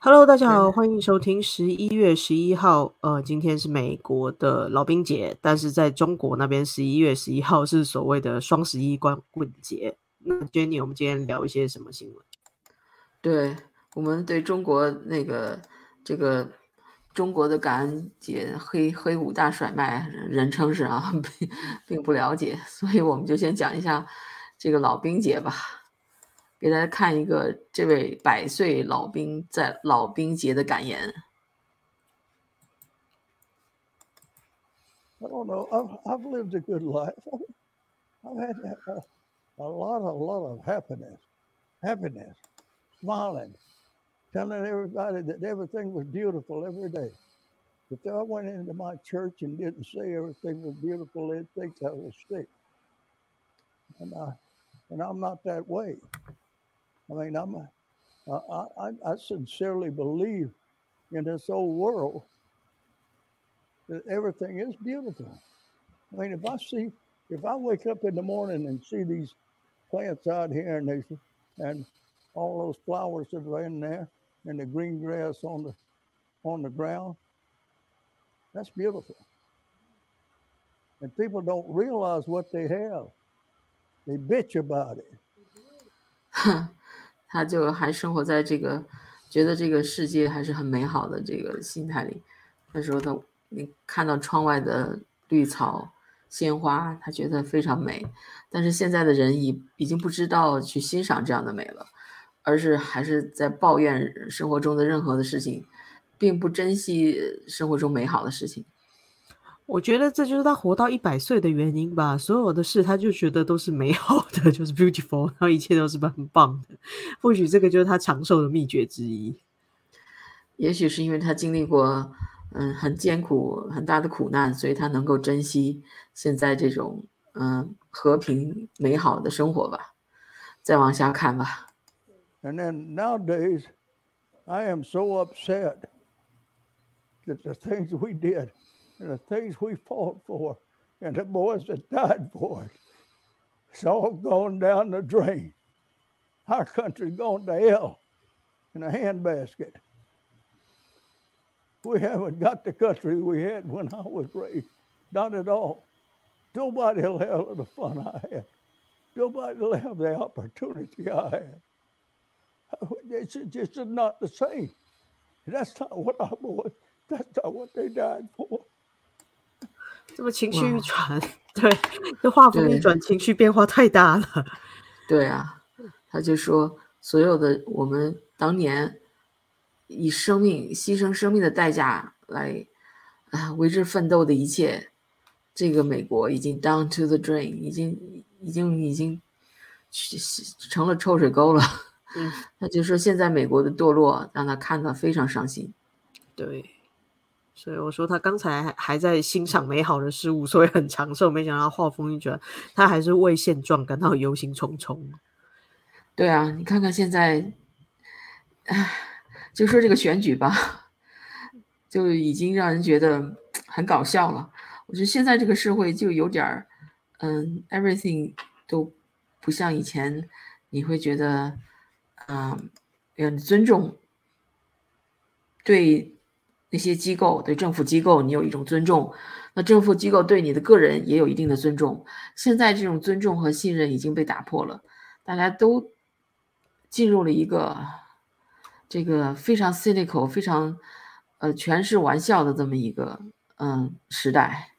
Hello，大家好，欢迎收听十一月十一号。呃，今天是美国的老兵节，但是在中国那边十一月十一号是所谓的双十一光棍节。那 Jenny，我们今天聊一些什么新闻？对我们对中国那个这个中国的感恩节黑黑五大甩卖，人称是啊，并并不了解，所以我们就先讲一下这个老兵节吧。给大家看一个这位百岁老兵在老兵节的感言。I don't know. I've, I've lived a good life. I've had a, a lot, a lot of happiness, happiness, smiling, telling everybody that everything was beautiful every day. If I went into my church and didn't say everything was beautiful, they'd think I was sick. And I, and I'm not that way. I mean, I'm, I, I, I sincerely believe in this old world that everything is beautiful. I mean, if I see, if I wake up in the morning and see these plants out here and they, and all those flowers that are in there and the green grass on the, on the ground, that's beautiful. And people don't realize what they have. They bitch about it. 他就还生活在这个觉得这个世界还是很美好的这个心态里。他说他你看到窗外的绿草、鲜花，他觉得非常美。但是现在的人已已经不知道去欣赏这样的美了，而是还是在抱怨生活中的任何的事情，并不珍惜生活中美好的事情。我觉得这就是他活到一百岁的原因吧。所有的事，他就觉得都是美好的，就是 beautiful，然后一切都是很棒的。或许这个就是他长寿的秘诀之一。也许是因为他经历过嗯很艰苦、很大的苦难，所以他能够珍惜现在这种嗯和平美好的生活吧。再往下看吧。And then nowadays, I am so upset that the things we did. And the things we fought for and the boys that died for it. It's all gone down the drain. Our country's gone to hell in a handbasket. We haven't got the country we had when I was raised. Not at all. Nobody will have the fun I had. Nobody will have the opportunity I had. It's just not the same. That's not what I was. That's not what they died for. 这么情绪一转，对，这画风一转，情绪变化太大了。对啊，他就说，所有的我们当年以生命牺牲生命的代价来啊为之奋斗的一切，这个美国已经 down to the drain，已经已经已经成了臭水沟了。嗯，他就说现在美国的堕落让他看到非常伤心。对。所以我说他刚才还还在欣赏美好的事物，所以很长寿。没想到画风一转，他还是为现状感到忧心忡忡。对啊，你看看现在，唉，就说这个选举吧，就已经让人觉得很搞笑了。我觉得现在这个社会就有点儿，嗯，everything 都不像以前，你会觉得，嗯，要尊重对。那些机构对政府机构，你有一种尊重，那政府机构对你的个人也有一定的尊重。现在这种尊重和信任已经被打破了，大家都进入了一个这个非常 cynical、非常呃全是玩笑的这么一个嗯时代。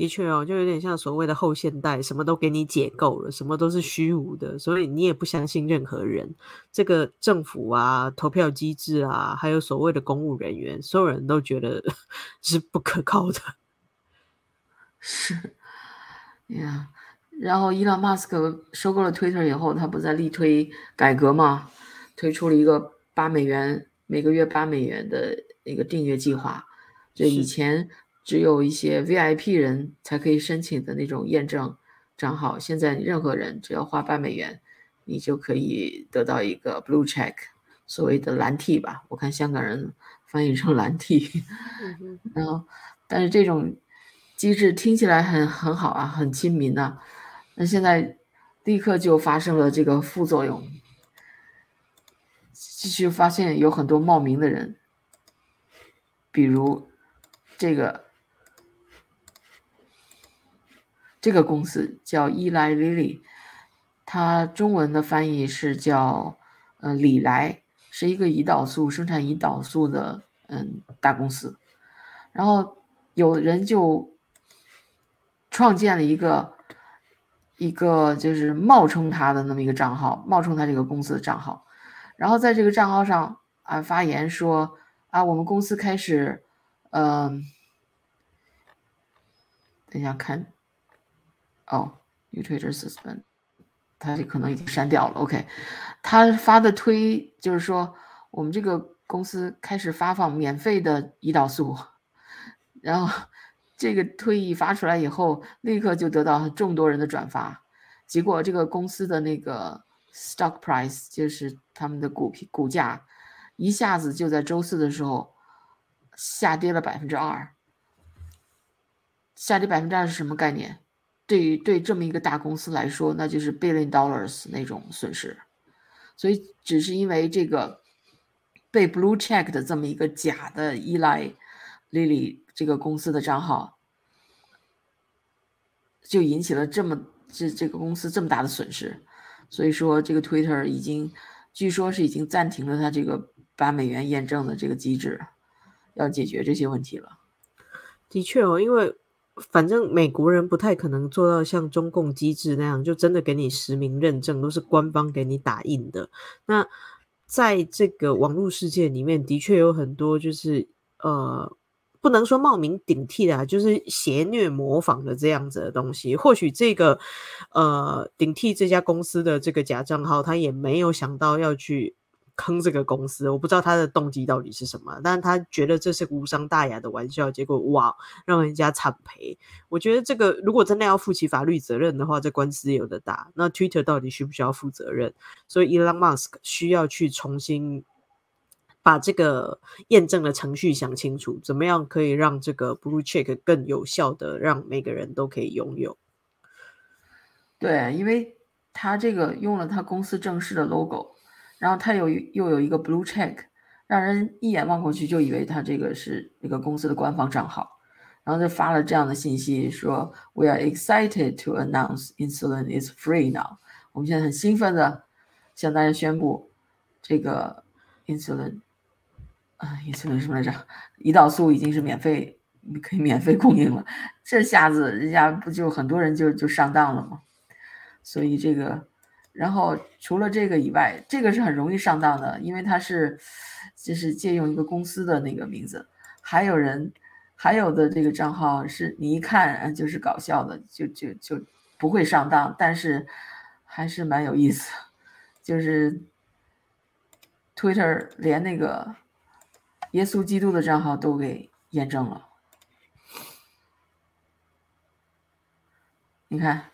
的确哦，就有点像所谓的后现代，什么都给你解构了，什么都是虚无的，所以你也不相信任何人。这个政府啊，投票机制啊，还有所谓的公务人员，所有人都觉得 是不可靠的。是呀，然后伊朗马斯克收购了 Twitter 以后，他不在力推改革吗？推出了一个八美元每个月八美元的一个订阅计划，就以前。只有一些 VIP 人才可以申请的那种验证账号，现在任何人只要花八美元，你就可以得到一个 Blue Check，所谓的蓝 T 吧，我看香港人翻译成蓝 T。然后，但是这种机制听起来很很好啊，很亲民呐。那现在立刻就发生了这个副作用，继续发现有很多冒名的人，比如这个这个公司叫伊莱 Lily，它中文的翻译是叫呃李来，是一个胰岛素生产胰岛素的嗯大公司，然后有人就创建了一个一个就是冒充他的那么一个账号，冒充他这个公司的账号。然后在这个账号上啊发言说啊，我们公司开始，嗯，等一下看，哦，New Twitter suspend，他这可能已经删掉了。OK，他发的推就是说我们这个公司开始发放免费的胰岛素，然后这个推一发出来以后，立刻就得到众多人的转发，结果这个公司的那个。Stock price 就是他们的股股价，一下子就在周四的时候下跌了百分之二。下跌百分之二是什么概念？对于对这么一个大公司来说，那就是 billion dollars 那种损失。所以只是因为这个被 blue check 的这么一个假的依赖 Lily 这个公司的账号，就引起了这么这这个公司这么大的损失。所以说，这个 Twitter 已经，据说是已经暂停了它这个八美元验证的这个机制，要解决这些问题了。的确哦，因为反正美国人不太可能做到像中共机制那样，就真的给你实名认证，都是官方给你打印的。那在这个网络世界里面，的确有很多就是呃。不能说冒名顶替的啊，就是邪虐模仿的这样子的东西。或许这个呃顶替这家公司的这个假账号，他也没有想到要去坑这个公司。我不知道他的动机到底是什么，但是他觉得这是无伤大雅的玩笑，结果哇，让人家惨赔。我觉得这个如果真的要负起法律责任的话，这官司有的打。那 Twitter 到底需不需要负责任？所以 Elon Musk 需要去重新。把这个验证的程序想清楚，怎么样可以让这个 Blue Check 更有效的让每个人都可以拥有？对，因为他这个用了他公司正式的 logo，然后他有又有一个 Blue Check，让人一眼望过去就以为他这个是那个公司的官方账号，然后就发了这样的信息说：“We are excited to announce insulin is free now。”我们现在很兴奋的向大家宣布，这个 insulin。啊，insulin 什么来着？胰岛素已经是免费，可以免费供应了。这下子人家不就很多人就就上当了吗？所以这个，然后除了这个以外，这个是很容易上当的，因为它是就是借用一个公司的那个名字。还有人，还有的这个账号是你一看就是搞笑的，就就就不会上当，但是还是蛮有意思。就是 Twitter 连那个。耶稣基督的账号都给验证了，你看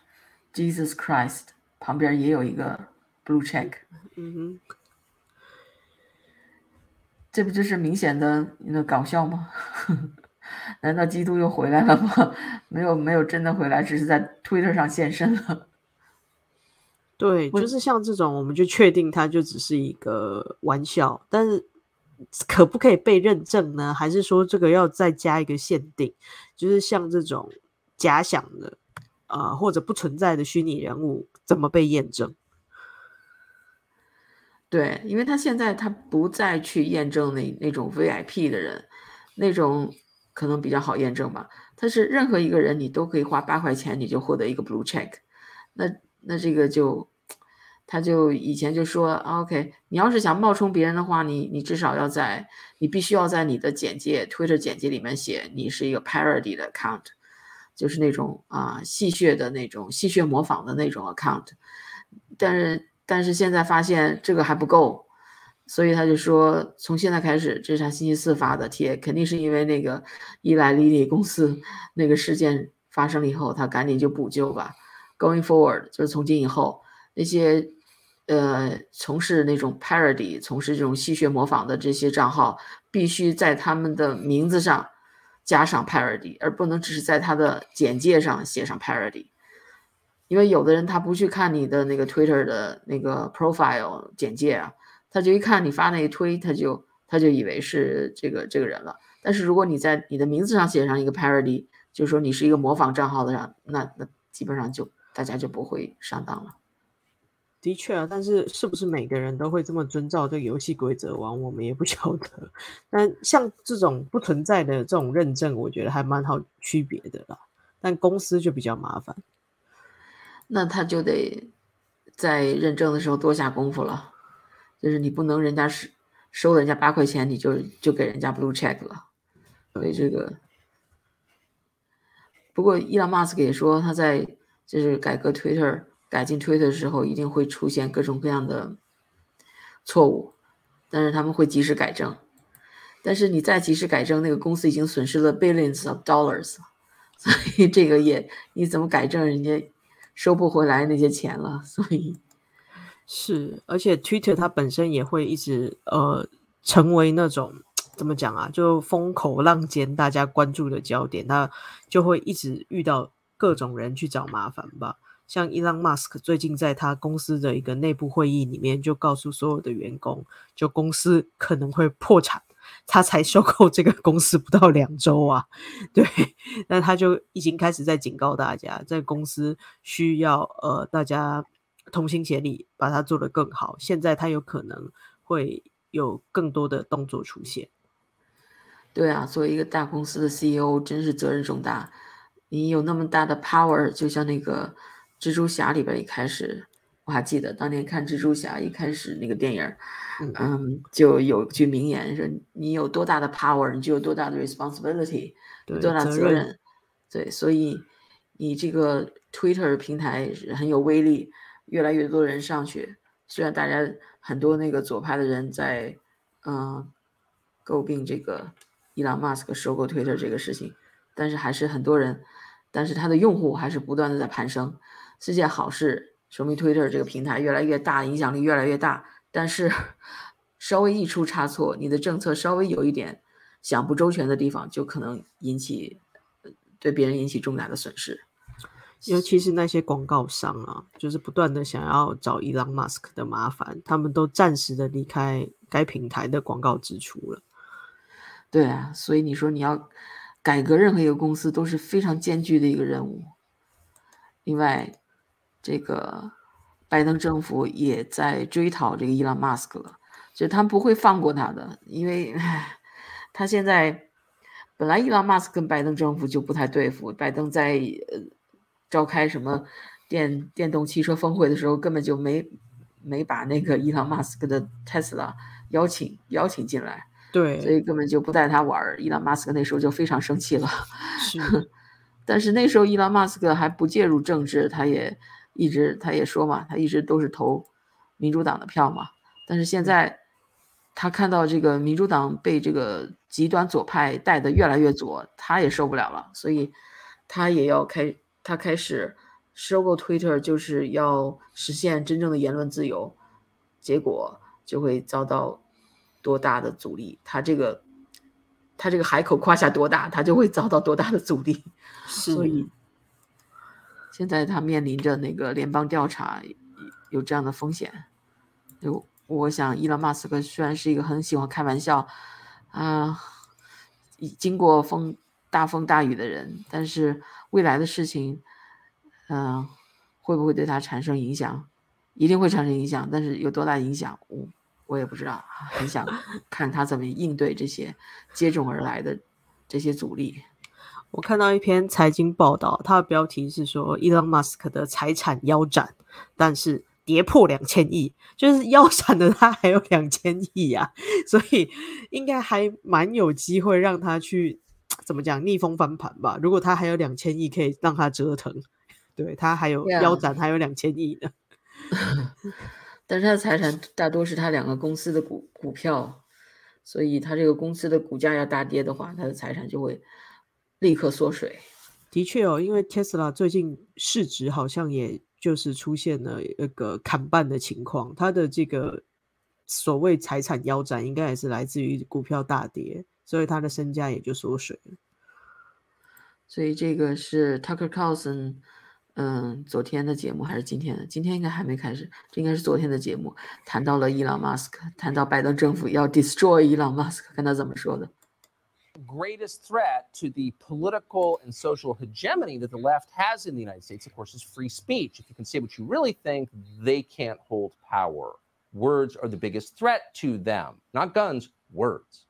，Jesus Christ 旁边也有一个 blue check，嗯哼，这不就是明显的那搞笑吗？难道基督又回来了吗？没有，没有真的回来，只是在 Twitter 上现身了。对，就是像这种，我们就确定它就只是一个玩笑，但是。可不可以被认证呢？还是说这个要再加一个限定？就是像这种假想的啊，或者不存在的虚拟人物，怎么被验证？对，因为他现在他不再去验证那那种 VIP 的人，那种可能比较好验证吧。他是任何一个人，你都可以花八块钱，你就获得一个 Blue Check。那那这个就。他就以前就说，OK，你要是想冒充别人的话，你你至少要在，你必须要在你的简介，Twitter 简介里面写你是一个 parody 的 account，就是那种啊戏谑的那种戏谑模仿的那种 account。但是但是现在发现这个还不够，所以他就说，从现在开始，这是他星期四发的帖，肯定是因为那个伊莱莉莉公司那个事件发生了以后，他赶紧就补救吧。Going forward，就是从今以后那些。呃，从事那种 parody，从事这种戏谑模仿的这些账号，必须在他们的名字上加上 parody，而不能只是在他的简介上写上 parody。因为有的人他不去看你的那个 Twitter 的那个 profile 简介啊，他就一看你发那一推，他就他就以为是这个这个人了。但是如果你在你的名字上写上一个 parody，就是说你是一个模仿账号的人，那那基本上就大家就不会上当了。的确啊，但是是不是每个人都会这么遵照这个游戏规则玩，我们也不 晓得。但像这种不存在的这种认证，我觉得还蛮好区别的啦。但公司就比较麻烦，那他就得在认证的时候多下功夫了。就是你不能人家是收了人家八块钱，你就就给人家 blue check 了。所以这个，不过伊朗马斯克也说他在就是改革 Twitter。改进推的时候，一定会出现各种各样的错误，但是他们会及时改正。但是你再及时改正，那个公司已经损失了 billions of dollars，所以这个也你怎么改正，人家收不回来那些钱了。所以是，而且 Twitter 它本身也会一直呃成为那种怎么讲啊，就风口浪尖，大家关注的焦点，它就会一直遇到各种人去找麻烦吧。像伊朗马斯克最近在他公司的一个内部会议里面，就告诉所有的员工，就公司可能会破产。他才收购这个公司不到两周啊，对，那他就已经开始在警告大家，这个公司需要呃大家同心协力，把它做得更好。现在他有可能会有更多的动作出现。对啊，作为一个大公司的 CEO，真是责任重大。你有那么大的 power，就像那个。蜘蛛侠里边一开始，我还记得当年看蜘蛛侠一开始那个电影，嗯，就有句名言说：“你有多大的 power，你就有多大的 responsibility，多大责任。”对，所以你这个 Twitter 平台很有威力，越来越多人上去。虽然大家很多那个左派的人在嗯诟病这个伊朗马斯克收购 Twitter 这个事情，但是还是很多人，但是他的用户还是不断的在攀升。是件好事，说明 Twitter 这个平台越来越大，影响力越来越大。但是 稍微一出差错，你的政策稍微有一点想不周全的地方，就可能引起对别人引起重大的损失。尤其是那些广告商啊，就是不断的想要找伊朗马斯克的麻烦，他们都暂时的离开该平台的广告支出了。对啊，所以你说你要改革任何一个公司都是非常艰巨的一个任务。另外。这个拜登政府也在追讨这个伊朗马斯克了，就他们不会放过他的，因为 他现在本来伊朗马斯克跟拜登政府就不太对付，拜登在呃召开什么电电动汽车峰会的时候，根本就没没把那个伊朗马斯克的 Tesla 邀请邀请进来，对，所以根本就不带他玩儿。伊朗马斯克那时候就非常生气了，是，但是那时候伊朗马斯克还不介入政治，他也。一直他也说嘛，他一直都是投民主党的票嘛。但是现在他看到这个民主党被这个极端左派带的越来越左，他也受不了了，所以他也要开，他开始收购 Twitter，就是要实现真正的言论自由。结果就会遭到多大的阻力？他这个他这个海口夸下多大，他就会遭到多大的阻力。所以。现在他面临着那个联邦调查，有这样的风险。就我想，伊朗马斯克虽然是一个很喜欢开玩笑，啊，经过风大风大雨的人，但是未来的事情，嗯，会不会对他产生影响？一定会产生影响，但是有多大影响，我我也不知道。很想看他怎么应对这些接踵而来的这些阻力。我看到一篇财经报道，它的标题是说，伊朗马斯克的财产腰斩，但是跌破两千亿，就是腰斩的他还有两千亿啊，所以应该还蛮有机会让他去怎么讲逆风翻盘吧。如果他还有两千亿可以让他折腾，对他还有腰斩还有两千亿呢。但是他的财产大多是他两个公司的股股票，所以他这个公司的股价要大跌的话，他的财产就会。立刻缩水，的确哦，因为 Tesla 最近市值好像也就是出现了一个砍半的情况，它的这个所谓财产腰斩，应该也是来自于股票大跌，所以它的身价也就缩水了。所以这个是 Tucker Carlson，嗯，昨天的节目还是今天的？今天应该还没开始，这应该是昨天的节目，谈到了伊朗马斯克，谈到拜登政府要 destroy 伊朗马斯克，看他怎么说的。Greatest threat to the political and social hegemony that the left has in the United States, of course, is free speech. If you can say what you really think, they can't hold power. Words are the biggest threat to them, not guns, words.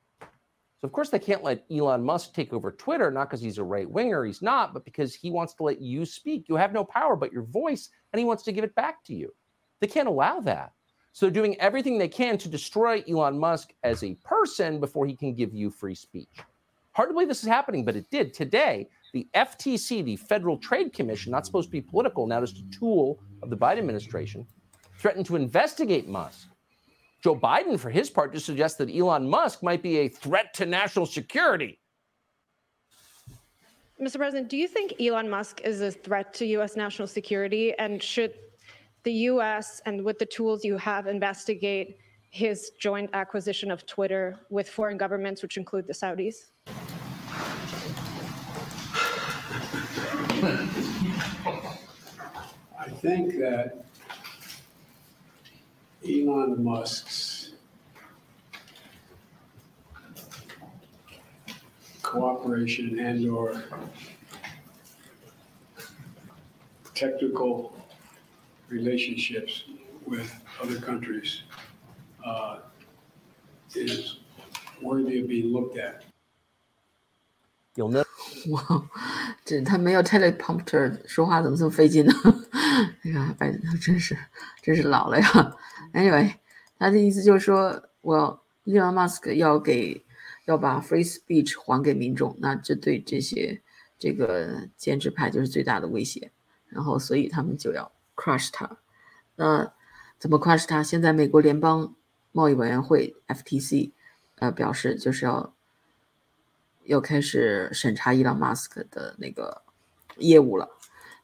So, of course, they can't let Elon Musk take over Twitter, not because he's a right winger, he's not, but because he wants to let you speak. You have no power but your voice, and he wants to give it back to you. They can't allow that. So, they're doing everything they can to destroy Elon Musk as a person before he can give you free speech. Hard to believe this is happening, but it did. Today, the FTC, the Federal Trade Commission, not supposed to be political, now just a tool of the Biden administration, threatened to investigate Musk. Joe Biden, for his part, just suggests that Elon Musk might be a threat to national security. Mr. President, do you think Elon Musk is a threat to U.S. national security? And should the U.S. and with the tools you have investigate his joint acquisition of Twitter with foreign governments, which include the Saudis? I think that Elon Musk's cooperation and or technical relationships with other countries 呃，是，where do you be looked at？有的，哇，这他没有 teleprompter 说话，怎么这么费劲呢？哎呀，哎，他真是真是老了呀。Anyway，他的意思就是说，我，伊娃 mask 要给，要把 free speech 还给民众，那这对这些这个坚持派就是最大的威胁。然后所以他们就要 crush 他，那怎么 crush 他？现在美国联邦。贸易委员会 FTC 呃表示就是要。要开始审查伊朗马斯克的那个业务了。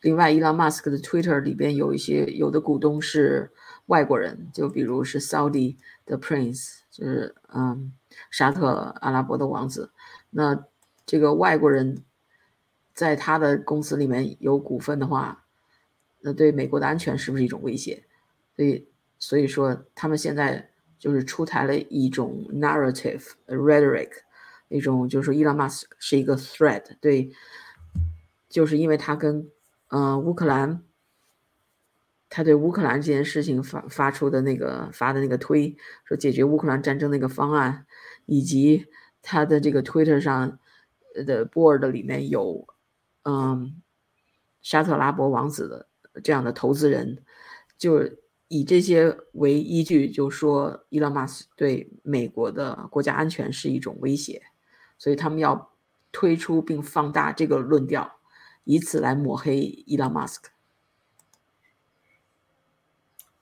另外，伊朗马斯克的 Twitter 里边有一些有的股东是外国人，就比如是 Saudi 的 Prince，就是嗯沙特阿拉伯的王子。那这个外国人在他的公司里面有股份的话，那对美国的安全是不是一种威胁？所以，所以说他们现在就是出台了一种 narrative rhetoric。一种就是说，伊朗马斯是一个 threat，对，就是因为他跟嗯乌克兰，他对乌克兰这件事情发发出的那个发的那个推，说解决乌克兰战争那个方案，以及他的这个 Twitter 上的 board 里面有嗯沙特拉伯王子的这样的投资人，就是以这些为依据，就说伊朗马斯对美国的国家安全是一种威胁。所以他们要推出并放大这个论调，以此来抹黑伊朗马斯克。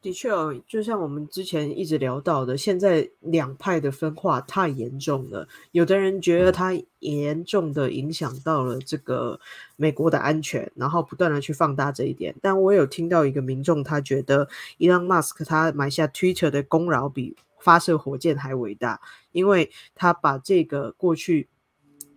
的确哦，就像我们之前一直聊到的，现在两派的分化太严重了。有的人觉得它严重的影响到了这个美国的安全，然后不断的去放大这一点。但我有听到一个民众，他觉得伊朗马斯克他埋下 Twitter 的功劳比发射火箭还伟大，因为他把这个过去。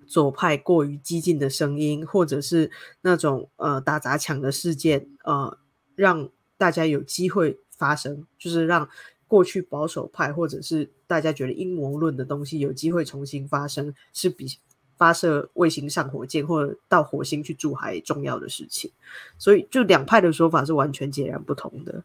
左派过于激进的声音，或者是那种呃打砸抢的事件，呃，让大家有机会发生，就是让过去保守派或者是大家觉得阴谋论的东西有机会重新发生，是比发射卫星上火箭或者到火星去住还重要的事情。所以，就两派的说法是完全截然不同的。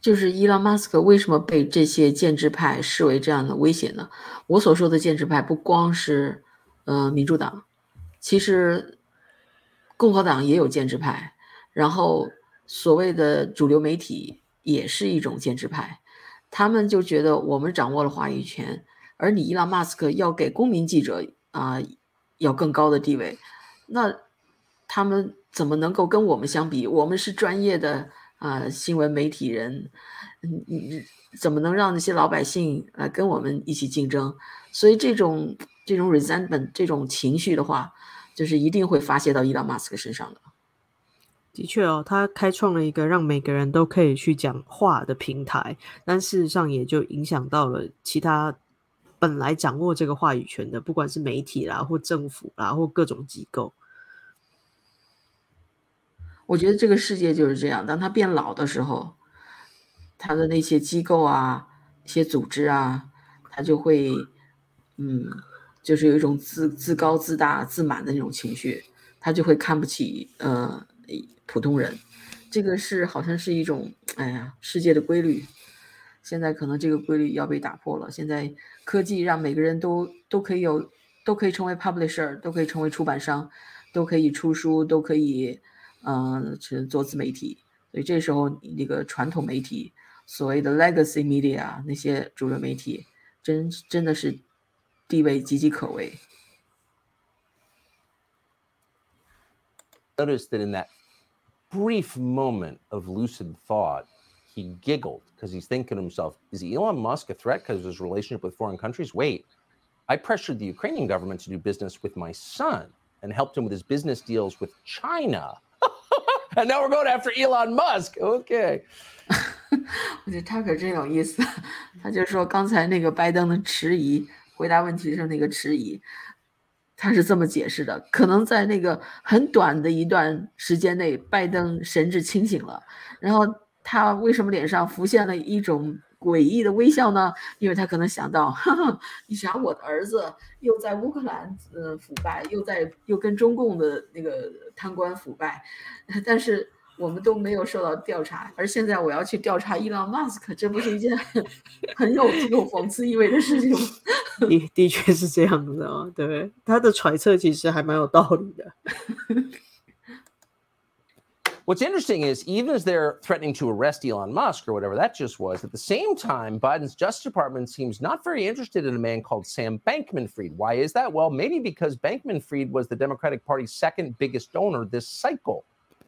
就是伊朗马斯克为什么被这些建制派视为这样的威胁呢？我所说的建制派不光是，呃，民主党，其实共和党也有建制派，然后所谓的主流媒体也是一种建制派，他们就觉得我们掌握了话语权，而你伊朗马斯克要给公民记者啊要更高的地位，那他们怎么能够跟我们相比？我们是专业的。啊，新闻媒体人，嗯，你怎么能让那些老百姓来跟我们一起竞争？所以这种这种 resentment 这种情绪的话，就是一定会发泄到伊朗马斯克身上的。的确哦，他开创了一个让每个人都可以去讲话的平台，但事实上也就影响到了其他本来掌握这个话语权的，不管是媒体啦，或政府啦，或各种机构。我觉得这个世界就是这样，当他变老的时候，他的那些机构啊、一些组织啊，他就会，嗯，就是有一种自自高自大、自满的那种情绪，他就会看不起呃普通人。这个是好像是一种，哎呀，世界的规律。现在可能这个规律要被打破了。现在科技让每个人都都可以有，都可以成为 publisher，都可以成为出版商，都可以出书，都可以。嗯，是做自媒体，所以这时候那个传统媒体，所谓的 legacy media 那些主流媒体，真真的是地位岌岌可危。Notice that in that brief moment of lucid thought, he giggled because he's thinking to himself, is Elon Musk a threat because of his relationship with foreign countries? Wait, I pressured the Ukrainian government to do business with my son and helped him with his business deals with China. And now we're going after Elon Musk. OK，我觉得他可真有意思。他就说刚才那个拜登的迟疑，回答问题是那个迟疑， 他是这么解释的：可能在那个很短的一段时间内，拜登神志清醒了，然后他为什么脸上浮现了一种？诡异的微笑呢？因为他可能想到，哈哈，你想我的儿子又在乌克兰呃腐败，又在又跟中共的那个贪官腐败，但是 我们都没有受到调查，而现在我要去调查伊朗马斯克，这不是一件很有这种讽刺意味的事情吗？的的确是这样子啊，对，他的揣测其实还蛮有道理的。What's interesting is even as they're threatening to arrest Elon Musk or whatever that just was, at the same time, Biden's Justice Department seems not very interested in a man called Sam Bankman Fried. Why is that? Well, maybe because Bankman Fried was the Democratic Party's second biggest donor this cycle,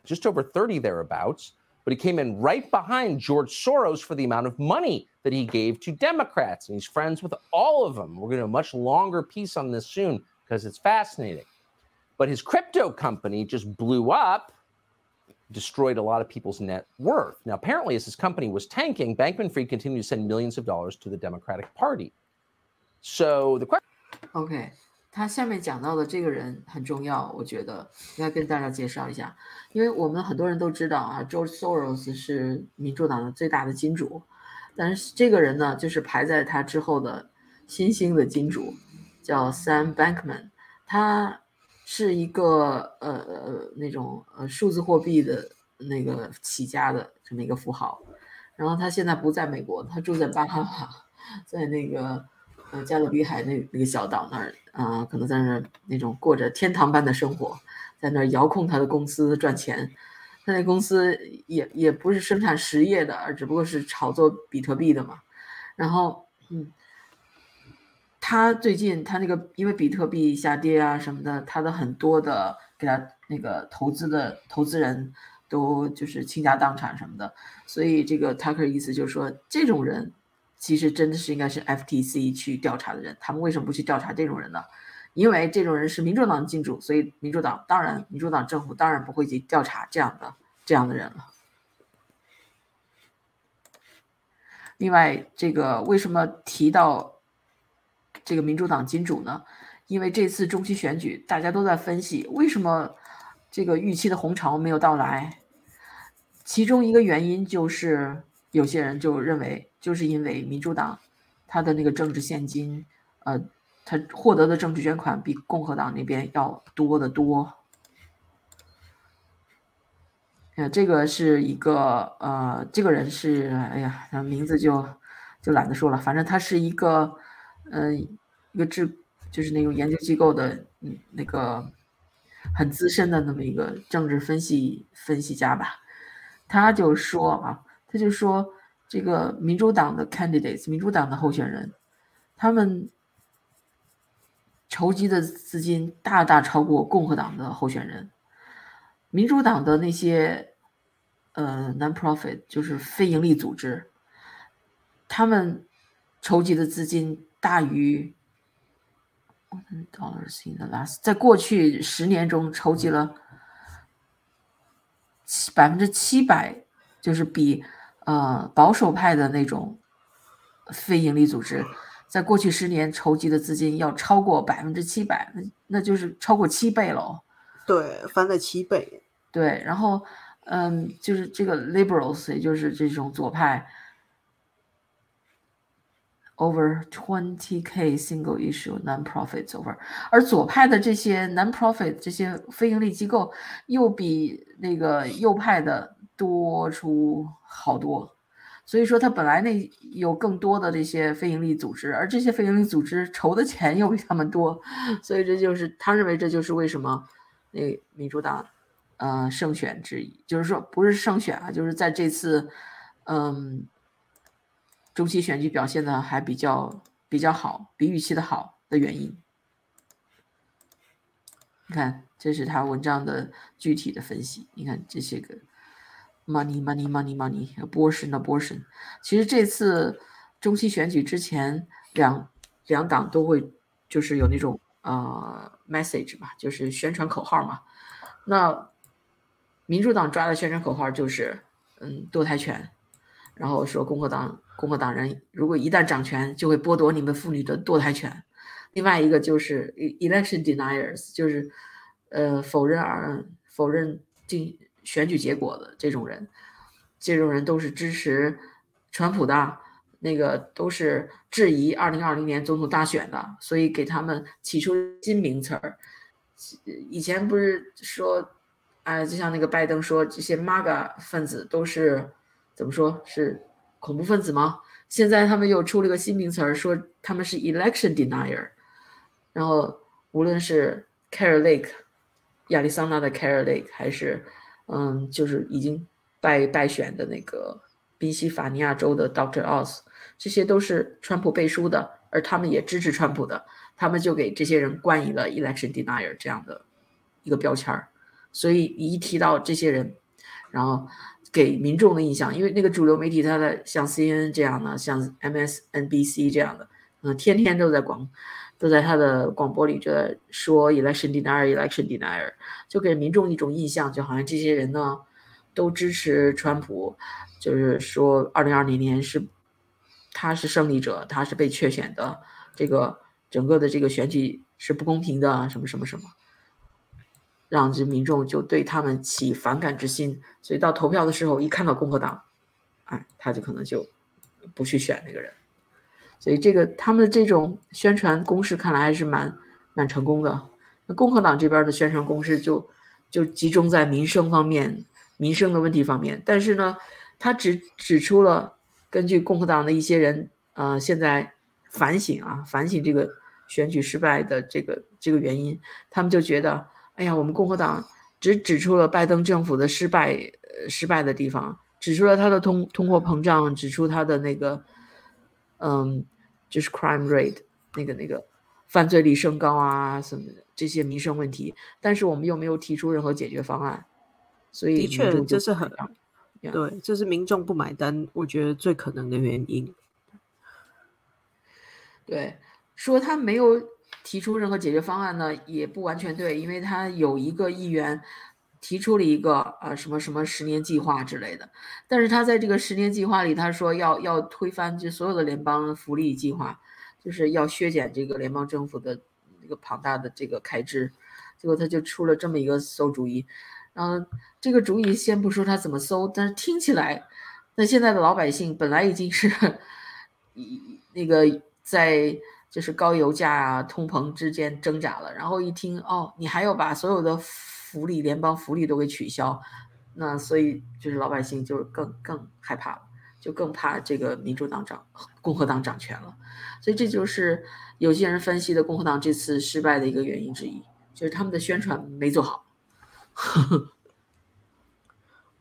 just over 30 thereabouts. But he came in right behind George Soros for the amount of money that he gave to Democrats. And he's friends with all of them. We're going to do a much longer piece on this soon because it's fascinating. But his crypto company just blew up destroyed a lot of people's net worth. Now, apparently, as his company was tanking, Bankman Fried continued to send millions of dollars to the Democratic Party. So the question. OK，他下面讲到的这个人很重要，我觉得应该跟大家介绍一下，因为我们很多人都知道啊，George Soros 是民主党的最大的金主，但是这个人呢，就是排在他之后的新兴的金主，叫 Sam Bankman，他是一个呃呃那种呃数字货币的那个起家的这么一个富豪，然后他现在不在美国，他住在巴哈马，在那个呃加勒比海那那个小岛那儿啊，可能在那儿那种过着天堂般的生活，在那儿遥控他的公司赚钱，他那公司也也不是生产实业的，而只不过是炒作比特币的嘛，然后嗯。他最近他那个因为比特币下跌啊什么的，他的很多的给他那个投资的投资人都就是倾家荡产什么的，所以这个 Tucker 意思就是说，这种人其实真的是应该是 FTC 去调查的人，他们为什么不去调查这种人呢？因为这种人是民主党的金主，所以民主党当然民主党政府当然不会去调查这样的这样的人了。另外，这个为什么提到？这个民主党金主呢，因为这次中期选举，大家都在分析为什么这个预期的红潮没有到来。其中一个原因就是，有些人就认为，就是因为民主党他的那个政治现金，呃，他获得的政治捐款比共和党那边要多得多。呃，这个是一个呃，这个人是，哎呀，名字就就懒得说了，反正他是一个。嗯，一个智就是那种研究机构的，嗯，那个很资深的那么一个政治分析分析家吧，他就说啊，他就说这个民主党的 candidates，民主党的候选人，他们筹集的资金大大超过共和党的候选人，民主党的那些呃 non-profit 就是非盈利组织，他们筹集的资金。大于 dollars in the last，在过去十年中筹集了七百分之七百，就是比呃保守派的那种非营利组织，在过去十年筹集的资金要超过百分之七百，那那就是超过七倍喽。对，翻了七倍。对，然后嗯，就是这个 liberals，也就是这种左派，over twenty k single issue non-profits over，而左派的这些 non-profit 这些非盈利机构又比那个右派的多出好多，所以说他本来那有更多的这些非盈利组织，而这些非盈利组织筹的钱又比他们多，所以这就是他认为这就是为什么那民主党。呃，胜选之一，就是说不是胜选啊，就是在这次，嗯，中期选举表现的还比较比较好，比预期的好的原因。你看，这是他文章的具体的分析。你看这些个 money money money money abortion abortion，其实这次中期选举之前，两两党都会就是有那种呃 message 嘛，就是宣传口号嘛，那。民主党抓的宣传口号就是，嗯，堕胎权，然后说共和党共和党人如果一旦掌权，就会剥夺你们妇女的堕胎权。另外一个就是 election deniers，就是，呃，否认而否认进选举结果的这种人，这种人都是支持川普的，那个都是质疑二零二零年总统大选的，所以给他们起出新名词儿。以前不是说。哎，就像那个拜登说，这些 MAGA 分子都是怎么说是恐怖分子吗？现在他们又出了个新名词儿，说他们是 election denier。然后无论是 Carol Lake，亚利桑那的 Carol Lake，还是嗯，就是已经败败选的那个宾夕法尼亚州的 Dr. Oz，这些都是川普背书的，而他们也支持川普的，他们就给这些人冠以了 election denier 这样的一个标签儿。所以一提到这些人，然后给民众的印象，因为那个主流媒体，它的像 CNN 这样的，像 MSNBC 这样的，嗯，天天都在广，都在他的广播里就在说 election denier，election denier，就给民众一种印象，就好像这些人呢都支持川普，就是说二零二零年是他是胜利者，他是被确选的，这个整个的这个选举是不公平的，什么什么什么。让这民众就对他们起反感之心，所以到投票的时候，一看到共和党，哎，他就可能就不去选那个人。所以这个他们的这种宣传攻势看来还是蛮蛮成功的。那共和党这边的宣传攻势就就集中在民生方面、民生的问题方面，但是呢，他只指出了根据共和党的一些人，呃，现在反省啊，反省这个选举失败的这个这个原因，他们就觉得。哎呀，我们共和党只指出了拜登政府的失败，呃，失败的地方，指出了他的通通货膨胀，指出他的那个，嗯，就是 crime rate 那个那个犯罪率升高啊，什么的这些民生问题，但是我们又没有提出任何解决方案，所以的确这是很对，这是民众不买单，我觉得最可能的原因。对，说他没有。提出任何解决方案呢，也不完全对，因为他有一个议员提出了一个呃什么什么十年计划之类的，但是他在这个十年计划里，他说要要推翻这所有的联邦福利计划，就是要削减这个联邦政府的这个庞大的这个开支，结果他就出了这么一个馊主意，然后这个主意先不说他怎么馊，但是听起来，那现在的老百姓本来已经是一 那个在。就是高油价啊，通膨之间挣扎了，然后一听哦，你还要把所有的福利、联邦福利都给取消，那所以就是老百姓就更更害怕了，就更怕这个民主党掌共和党掌权了，所以这就是有些人分析的共和党这次失败的一个原因之一，就是他们的宣传没做好。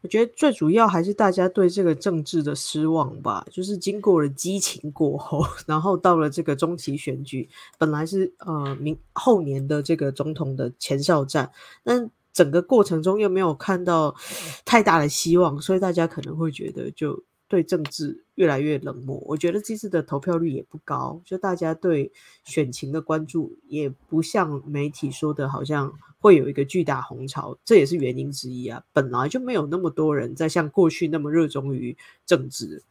我觉得最主要还是大家对这个政治的失望吧，就是经过了激情过后，然后到了这个中期选举，本来是呃明后年的这个总统的前哨战，但整个过程中又没有看到太大的希望，所以大家可能会觉得就。对政治越来越冷漠，我觉得这次的投票率也不高，就大家对选情的关注也不像媒体说的，好像会有一个巨大红潮，这也是原因之一啊。本来就没有那么多人在像过去那么热衷于政治，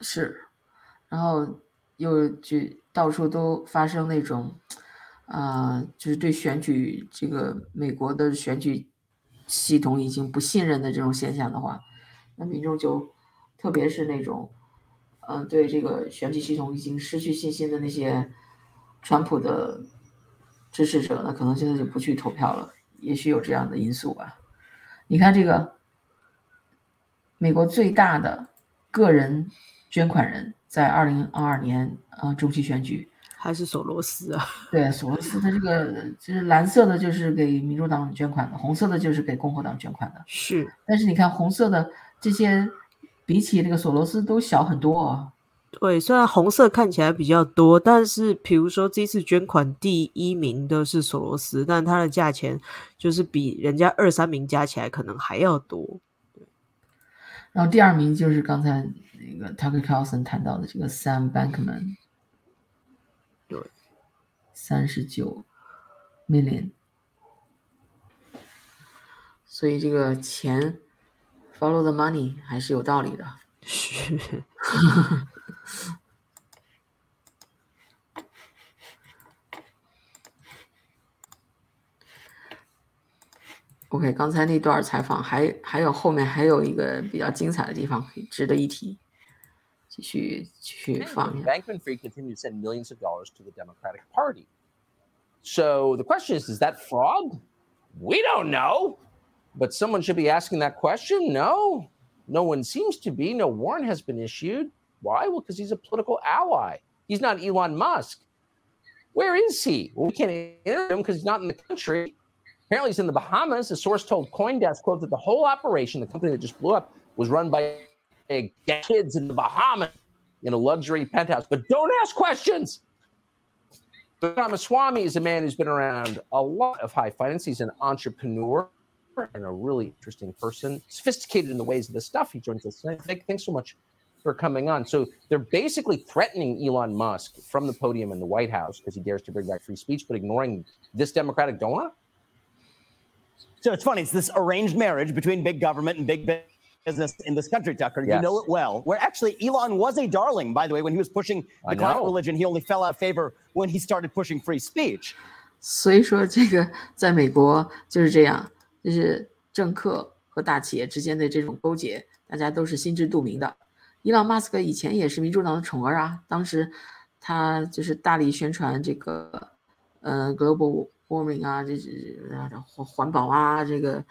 是，然后又就到处都发生那种，啊，就是对选举这个美国的选举。系统已经不信任的这种现象的话，那民众就特别是那种，嗯，对这个选举系统已经失去信心的那些川普的支持者呢，可能现在就不去投票了。也许有这样的因素吧。你看这个美国最大的个人捐款人，在二零二二年呃中期选举。还是索罗斯啊？对，索罗斯，他这个就是蓝色的，就是给民主党捐款的；红色的，就是给共和党捐款的。是，但是你看红色的这些，比起那个索罗斯都小很多啊。对，虽然红色看起来比较多，但是比如说这次捐款第一名的是索罗斯，但它的价钱就是比人家二三名加起来可能还要多。然后第二名就是刚才那个 Tucker Carlson 谈到的这个 Sam Bankman 对。三十九 million，所以这个钱 follow the money 还是有道理的。是。OK，刚才那段采访还还有后面还有一个比较精彩的地方，可以值得一提。继续继续放。Bankman-Fried continued to send millions of dollars to the Democratic Party. So the question is, is that fraud? We don't know, but someone should be asking that question. No, no one seems to be. No warrant has been issued. Why? Well, because he's a political ally. He's not Elon Musk. Where is he? Well, we can't interview him because he's not in the country. Apparently, he's in the Bahamas. A source told CoinDesk, quote, that the whole operation, the company that just blew up, was run by kids in the Bahamas in a luxury penthouse. But don't ask questions. Ramaswamy is a man who's been around a lot of high finance. He's an entrepreneur and a really interesting person, sophisticated in the ways of this stuff. He joins us tonight. Thanks so much for coming on. So they're basically threatening Elon Musk from the podium in the White House because he dares to bring back free speech, but ignoring this Democratic donor. So it's funny. It's this arranged marriage between big government and big business in this country, Tucker. Yes. You know it well. Where actually Elon was a darling, by the way, when he was pushing the climate religion, he only fell out of favor when he started pushing free speech. 所以说，这个在美国就是这样， 就是政客和大企业之间的这种勾结，大家都是心知肚明的。伊朗马斯克以前也是民主党的宠儿啊，当时他就是大力宣传这个呃 global warming 啊，这是环环保啊，这个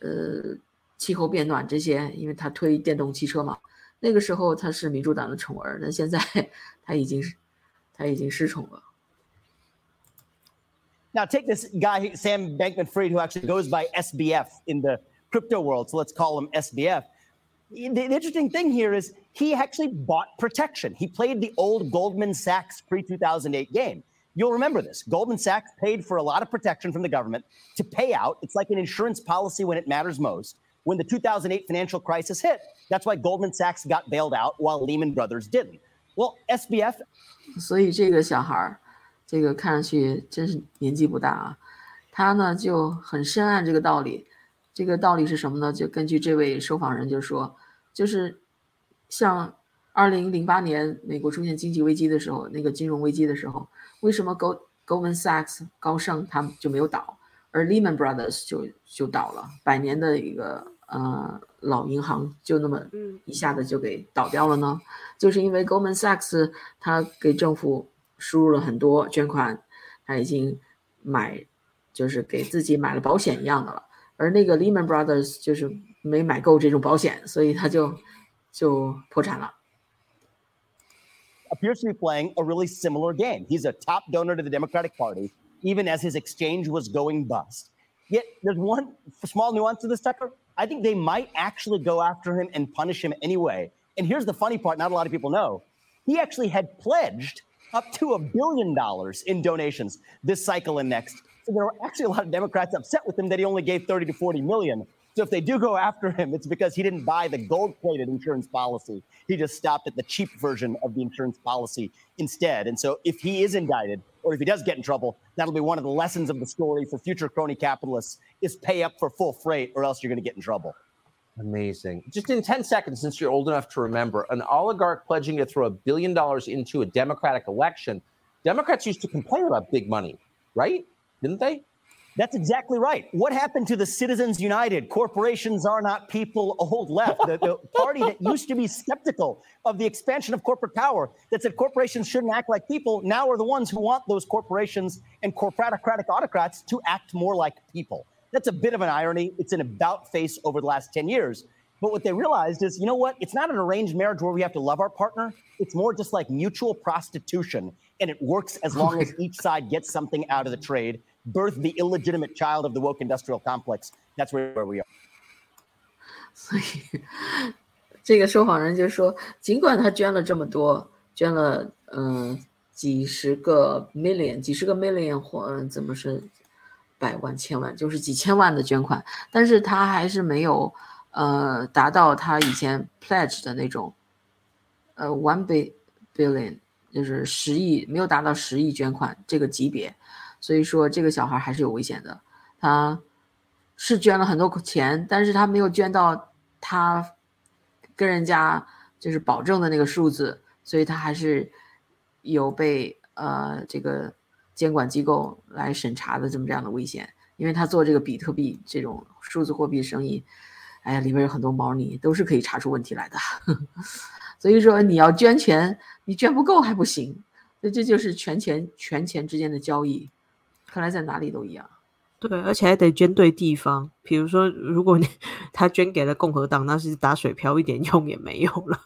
呃气候变暖这些，因为他推电动汽车嘛。那个时候他是民主党的宠儿，那现在 他已经是他已经失宠了。Now take this guy Sam Bankman-Fried, who actually goes by SBF in the crypto world, so let's call him SBF. The, the interesting thing here is he actually bought protection. He played the old Goldman Sachs pre 2008 game. You'll remember this. Goldman Sachs paid for a lot of protection from the government to pay out. It's like an insurance policy when it matters most when the 2008 financial crisis hit. That's why Goldman Sachs got bailed out while Lehman Brothers didn't. Well, SBF. 所以这个小孩儿， 这个看上去真是年纪不大啊，他呢就很深谙这个道理。这个道理是什么呢？就根据这位受访人就说，就是像二零零八年美国出现经济危机的时候，那个金融危机的时候，为什么 Gold Goldman Sachs 高盛他们就没有倒？而 Lehman Brothers 就就倒了，百年的一个呃老银行就那么一下子就给倒掉了呢？就是因为 Goldman Sachs 他给政府输入了很多捐款，他已经买就是给自己买了保险一样的了，而那个 Lehman Brothers 就是没买够这种保险，所以他就就破产了。Appears to be playing a really similar game. He's a top donor to the Democratic Party. even as his exchange was going bust. Yet there's one small nuance to this, Tucker. I think they might actually go after him and punish him anyway. And here's the funny part not a lot of people know. He actually had pledged up to a billion dollars in donations this cycle and next. So there are actually a lot of Democrats upset with him that he only gave 30 to 40 million. So if they do go after him, it's because he didn't buy the gold-plated insurance policy. He just stopped at the cheap version of the insurance policy instead. And so if he is indicted, or if he does get in trouble, that'll be one of the lessons of the story for future crony capitalists is pay up for full freight or else you're going to get in trouble. Amazing. Just in 10 seconds, since you're old enough to remember, an oligarch pledging to throw a billion dollars into a Democratic election. Democrats used to complain about big money, right? Didn't they? That's exactly right. What happened to the Citizens United, corporations are not people old left, the, the party that used to be skeptical of the expansion of corporate power, that said corporations shouldn't act like people, now are the ones who want those corporations and corporatocratic autocrats to act more like people. That's a bit of an irony. It's an about face over the last 10 years. But what they realized is, you know what? It's not an arranged marriage where we have to love our partner. It's more just like mutual prostitution. And it works as long as each side gets something out of the trade birth the illegitimate child of the woke industrial complex. That's where, where we are. 所以这个说谎人就说，尽管他捐了这么多，捐了嗯、呃、几十个 million，几十个 million 或怎么是 百万、千万，就是几千万的捐款，但是他还是没有呃达到他以前 pledge 的那种呃 one billion，就是十亿，没有达到十亿捐款这个级别。所以说这个小孩还是有危险的，他是捐了很多钱，但是他没有捐到他跟人家就是保证的那个数字，所以他还是有被呃这个监管机构来审查的这么这样的危险，因为他做这个比特币这种数字货币生意，哎呀里边有很多猫腻，都是可以查出问题来的。所以说你要捐钱，你捐不够还不行，那这就是权钱权钱之间的交易。看来在哪里都一样。对，而且还得捐对地方。比如说，如果你 他捐给了共和党，那是打水漂，一点用也没有了。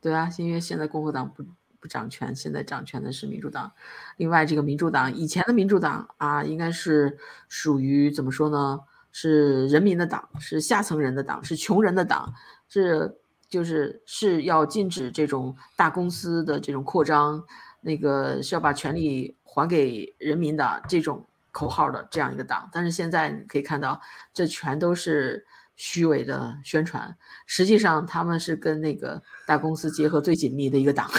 对啊，因为现在共和党不不掌权，现在掌权的是民主党。另外，这个民主党以前的民主党啊，应该是属于怎么说呢？是人民的党，是下层人的党，是穷人的党，是就是是要禁止这种大公司的这种扩张，那个是要把权力。还给人民的这种口号的这样一个党，但是现在你可以看到，这全都是虚伪的宣传。实际上，他们是跟那个大公司结合最紧密的一个党。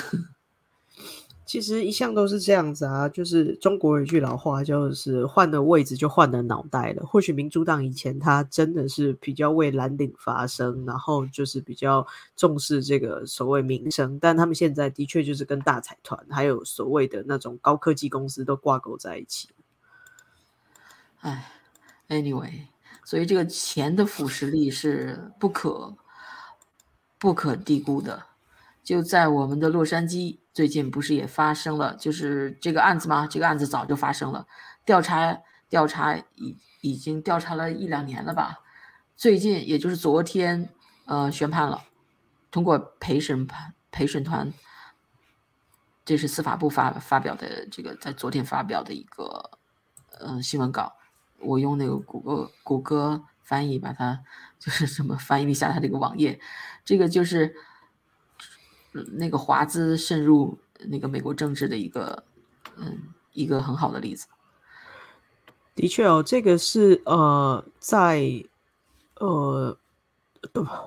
其实一向都是这样子啊，就是中国有一句老话，就是换了位置就换了脑袋了。或许民主党以前他真的是比较为蓝领发声，然后就是比较重视这个所谓民生，但他们现在的确就是跟大财团还有所谓的那种高科技公司都挂钩在一起。哎，anyway，所以这个钱的腐蚀力是不可不可低估的。就在我们的洛杉矶。最近不是也发生了，就是这个案子吗？这个案子早就发生了，调查调查已已经调查了一两年了吧？最近也就是昨天，呃，宣判了，通过陪审判陪审团，这是司法部发发表的这个在昨天发表的一个呃新闻稿，我用那个谷歌谷歌翻译把它 就是什么翻译一下它这个网页，这个就是。那个华资渗入那个美国政治的一个，嗯，一个很好的例子。的确哦，这个是呃，在呃，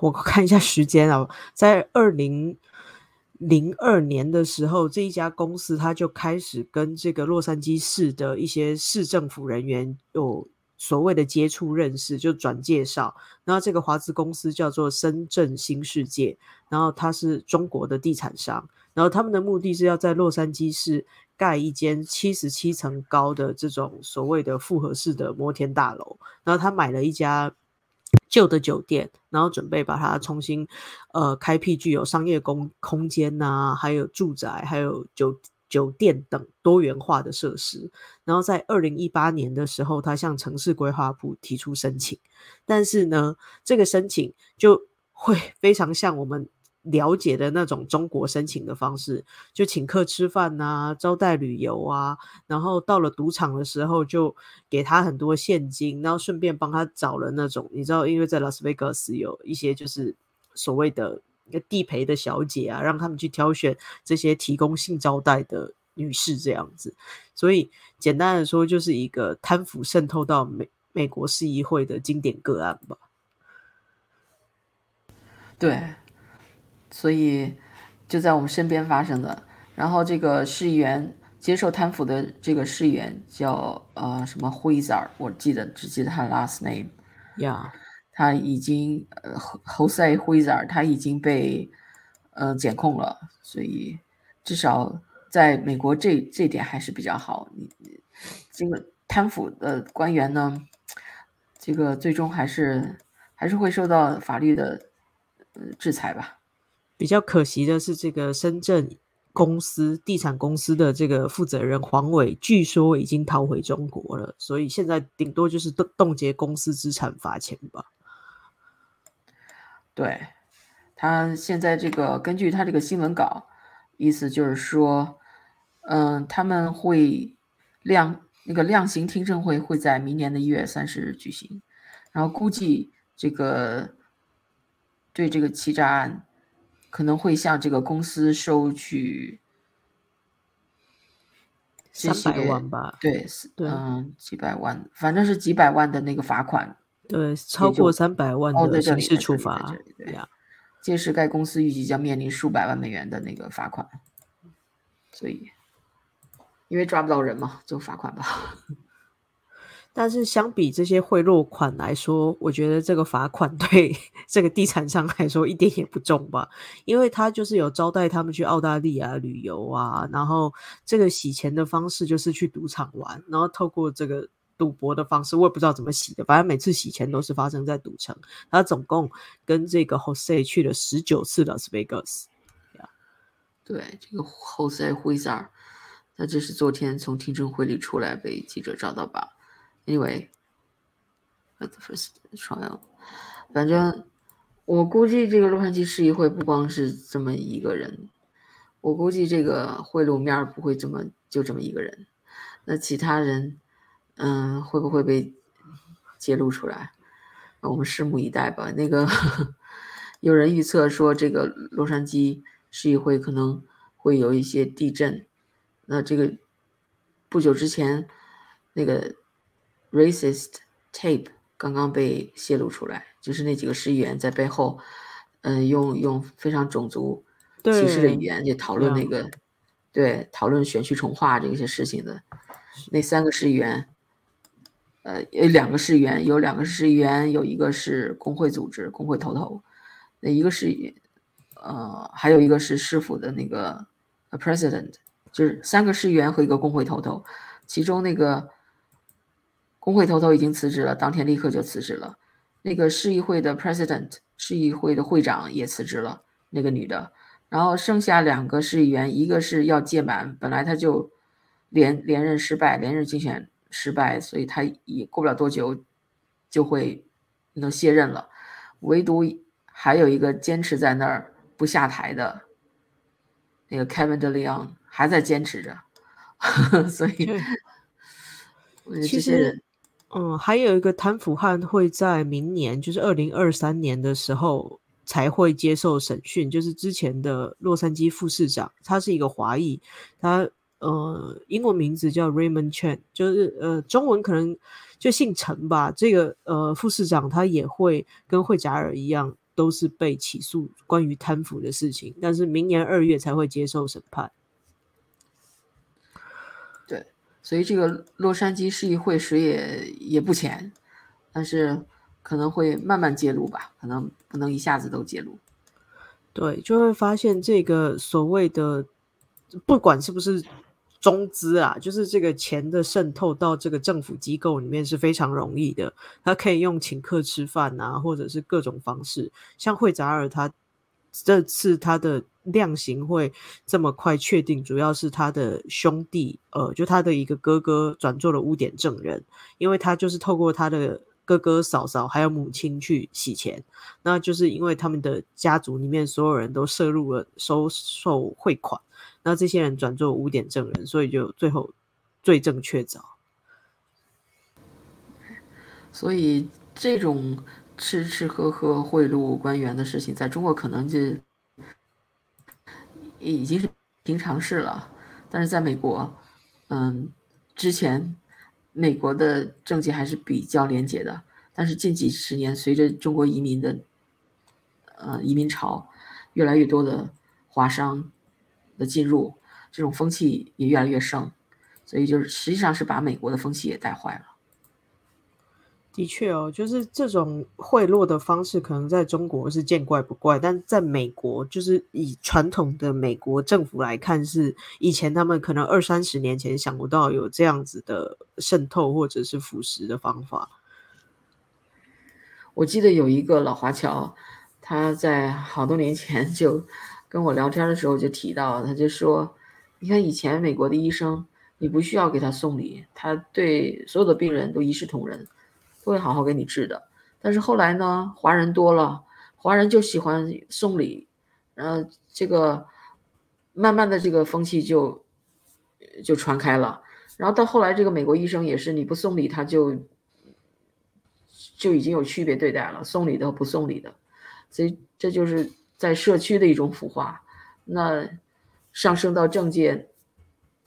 我看一下时间啊，在二零零二年的时候，这一家公司它就开始跟这个洛杉矶市的一些市政府人员有。所谓的接触认识就转介绍，然后这个华资公司叫做深圳新世界，然后它是中国的地产商，然后他们的目的是要在洛杉矶市盖一间七十七层高的这种所谓的复合式的摩天大楼，然后他买了一家旧的酒店，然后准备把它重新呃开辟具有商业空空间呐，还有住宅，还有酒。酒店等多元化的设施，然后在二零一八年的时候，他向城市规划部提出申请，但是呢，这个申请就会 非常像我们了解的那种中国申请的方式，就请客吃饭呐，招待旅游啊，然后到了赌场的时候就给他很多现金，然后顺便帮他找了那种，你知道，因为在拉斯维加斯有一些就是所谓的。一个地陪的小姐啊，让他们去挑选这些提供性招待的女士这样子，所以简单的说，就是一个贪腐渗透到美美国市议会的经典个案吧。对，所以就在我们身边发生的。然后这个市议员接受贪腐的这个市议员叫呃什么辉子儿，我记得只记得他 last name，呀。他已经呃侯赛辉子他已经被呃检控了，所以至少在美国这这点还是比较好。你这个贪腐的官员呢，这个最终还是还是会受到法律的呃制裁吧。比较可惜的是，这个深圳公司地产公司的这个负责人黄伟，据说已经逃回中国了，所以现在顶多就是冻冻结公司资产、罚钱吧。对他现在这个，根据他这个新闻稿，意思就是说，嗯，他们会量那个量刑听证会会在明年的一月三十日举行，然后估计这个对这个欺诈案可能会向这个公司收取这三百万吧，对，对嗯，几百万，反正是几百万的那个罚款，对，超就过三百万哦，的刑事处罚对呀。届时该公司预计将面临数百万美元的那个罚款，所以因为抓不到人嘛，就罚款吧。但是相比这些贿赂款来说，我觉得这个罚款对 这个地产商来说一点也不重吧，因为他就是有招待他们去澳大利亚旅游啊，然后这个洗钱的方式就是去赌场玩，然后透过这个赌博的方式，我也不知道怎么洗的，反正每次洗钱都是发生在赌城。他总共跟这个 Jose 去了十九次 Las Vegas。对，这个 Jose Huizar，他这是昨天从听证会里出来被记者找到吧？Anyway，at the first trial，反正我估计这个洛杉矶市议会不光是这么一个人，我估计这个贿赂面不会这么就这么一个人，那其他人，嗯，会不会被揭露出来？我们拭目以待吧。那个有人预测说，这个洛杉矶市议会可能会有一些地震。那这个不久之前，那个 racist tape 刚刚被泄露出来，就是那几个市议员在背后，嗯、用用非常种族歧视的语言去讨论那个，对，讨论选区重划这些事情的那三个市议员。呃，有两个市议员，有两个市议员，有一个是工会组织工会头头，那一个是呃，还有一个是市府的那个 president，就是三个市议员和一个工会头头，其中那个工会头头已经辞职了，当天立刻就辞职了。那个市议会的 president，市议会的会长也辞职了，那个女的。然后剩下两个市议员，一个是要届满，本来他就连连任失败，连任竞选失败，所以他也过不了多久就会能卸任了。唯独还有一个坚持在那儿不下台的那个 Kevin De Leon 还在坚持着，所以其实嗯，还有一个贪腐案会在明年，就是二零二三年的时候才会接受审讯。就是之前的洛杉矶副市长，他是一个华裔，他呃英文名字叫 Raymond Chen，就是呃中文可能就姓陈吧。这个呃副市长他也会跟惠贾尔一样，都是被起诉关于贪腐的事情，但是明年二月才会接受审判。对所以这个洛杉矶市议会谁也也不浅，但是可能会慢慢揭露吧，可能不能一下子都揭露。对，就会发现这个所谓的，不管是不是中资啊，就是这个钱的渗透到这个政府机构里面是非常容易的。他可以用请客吃饭啊，或者是各种方式。像惠扎尔他这次他的量刑会这么快确定，主要是他的兄弟，呃，就他的一个哥哥转做了污点证人，因为他就是透过他的哥哥、嫂嫂还有母亲去洗钱。那就是因为他们的家族里面所有人都涉入了收受汇款，那这些人转做污点证人，所以就最后罪证确凿。所以这种吃吃喝喝贿赂官员的事情，在中国可能就已经是平常事了，但是在美国，嗯，之前美国的政界还是比较廉洁的，但是近几十年随着中国移民的呃移民潮，越来越多的华商的进入，这种风气也越来越盛，所以就是实际上是把美国的风气也带坏了。的确哦，就是这种贿赂的方式，可能在中国是见怪不怪，但在美国，就是以传统的美国政府来看，是以前他们可能二三十年前想不到有这样子的渗透或者是腐蚀的方法。我记得有一个老华侨，他在好多年前就跟我聊天的时候就提到，他就说，你看以前美国的医生，你不需要给他送礼，他对所有的病人都一视同仁。都会好好给你治的，但是后来呢，华人多了，华人就喜欢送礼，然后这个慢慢的这个风气就就传开了，然后到后来这个美国医生也是，你不送礼他就就已经有区别对待了，送礼的和不送礼的，所以这就是在社区的一种腐化，那上升到政界，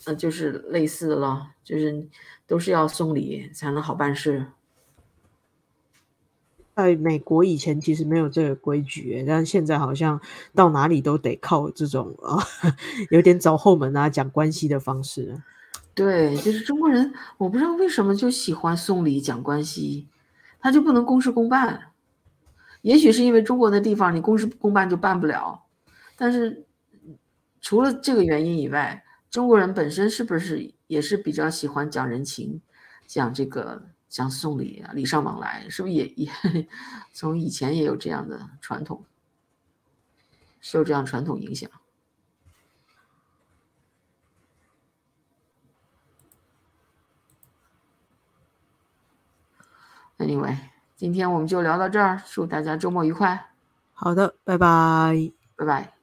那就是类似了，就是都是要送礼才能好办事。在美国以前其实没有这个规矩，但现在好像到哪里都得靠这种啊，有点走后门啊，讲关系的方式。对，就是中国人，我不知道为什么就喜欢送礼讲关系，他就不能公事公办。也许是因为中国的地方你公事公办就办不了，但是除了这个原因以外，中国人本身是不是也是比较喜欢讲人情，讲这个？讲送礼啊，礼尚往来，是不是也也 从以前也有这样的传统，受这样传统影响？Anyway，今天我们就聊到这儿，祝大家周末愉快。好的，拜拜，拜拜。